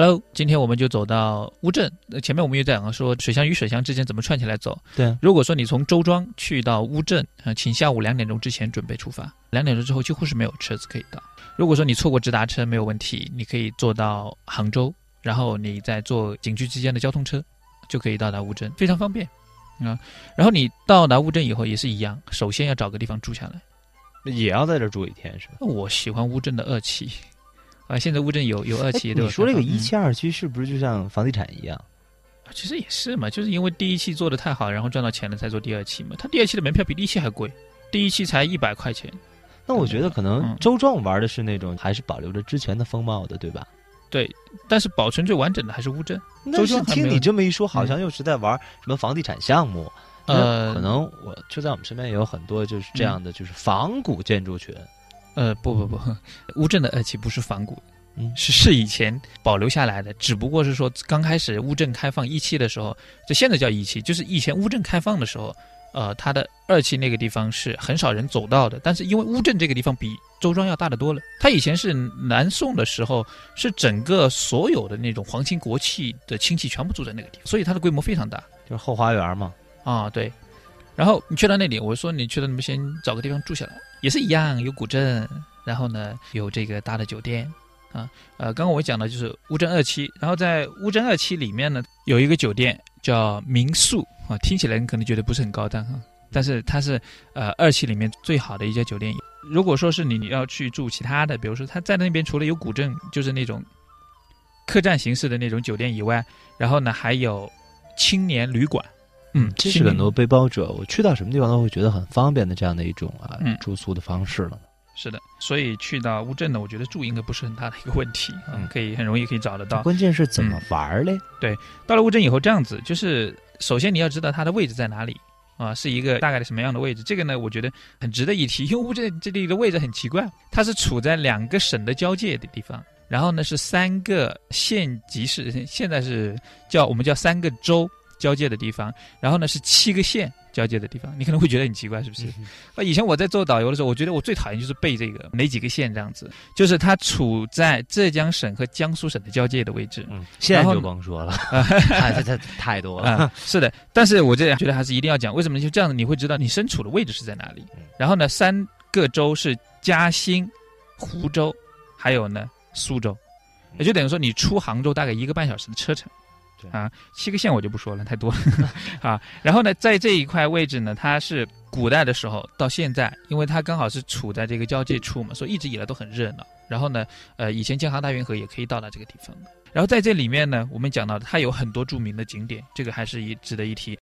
Hello，今天我们就走到乌镇。呃前面我们也讲了说水乡与水乡之间怎么串起来走。对，如果说你从周庄去到乌镇，呃，请下午两点钟之前准备出发。两点钟之后几乎是没有车子可以到。如果说你错过直达车没有问题，你可以坐到杭州，然后你再坐景区之间的交通车，就可以到达乌镇，非常方便啊。然后你到达乌镇以后也是一样，首先要找个地方住下来。也要在这儿住一天是吧？我喜欢乌镇的二期，啊，现在乌镇有有二期，对你说这个一嗯期二期是不是就像房地产一样？其实也是嘛，就是因为第一期做的太好，然后赚到钱了才做第二期嘛。他第二期的门票比第一期还贵，第一期才一百块钱。那我觉得可能嗯周庄玩的是那种还是保留着之前的风貌的，对吧？对，但是保存最完整的还是乌镇。但是庄听你这么一说，好像又是在玩什么房地产项目。那呃，可能我就在我们身边也有很多就是这样的，就是仿古建筑群。呃，不不不，乌镇的二期不是仿古，嗯是是以前保留下来的，只不过是说刚开始乌镇开放一期的时候，就现在叫一期，就是以前乌镇开放的时候，呃，它的二期那个地方是很少人走到的，但是因为乌镇这个地方比周庄要大得多了，它以前是南宋的时候是整个所有的那种皇亲国戚的亲戚全部住在那个地方，所以它的规模非常大就是后花园嘛，啊，对。然后你去到那里，我说你去到那边先找个地方住下来，也是一样，有古镇，然后呢有这个大的酒店，啊，呃，刚刚我讲的就是乌镇二期，然后在乌镇二期里面呢有一个酒店叫民宿啊，听起来你可能觉得不是很高档哈，但是它是呃二期里面最好的一家酒店。如果说是你你要去住其他的，比如说他在那边除了有古镇，就是那种客栈形式的那种酒店以外，然后呢还有青年旅馆，嗯，这是很多背包者，我去到什么地方都会觉得很方便的这样的一种啊嗯住宿的方式了。是的，所以去到乌镇呢，我觉得住应该不是很大的一个问题啊，嗯可以很容易可以找得到。关键是怎么玩嘞？对到了乌镇以后，这样子就是首先你要知道它的位置在哪里啊，是一个大概的什么样的位置。这个呢，我觉得很值得一提，因为乌镇这里的位置很奇怪，它是处在两个省的交界的地方，然后呢是三个县级市，现在是叫我们叫三个州交界的地方，然后呢是七个县交界的地方。你可能会觉得很奇怪，是不是？啊，以前我在做导游的时候，我觉得我最讨厌就是背这个哪几个县这样子，就是它处在浙江省和江苏省的交界的位置。嗯，现在就甭说了，太太太太多了。啊、是的，但是我这觉得还是一定要讲，为什么呢？就这样子，你会知道你身处的位置是在哪里嗯。然后呢，三个州是嘉兴、湖州，还有呢苏州，也就等于说你出杭州大概一个半小时的车程。啊，七个县我就不说了，太多了 啊。然后呢，在这一块位置呢，它是古代的时候到现在，因为它刚好是处在这个交界处嘛，所以一直以来都很热闹。然后呢，呃，以前京杭大运河也可以到达这个地方。然后在这里面呢，我们讲到它有很多著名的景点，这个还是一值得一提。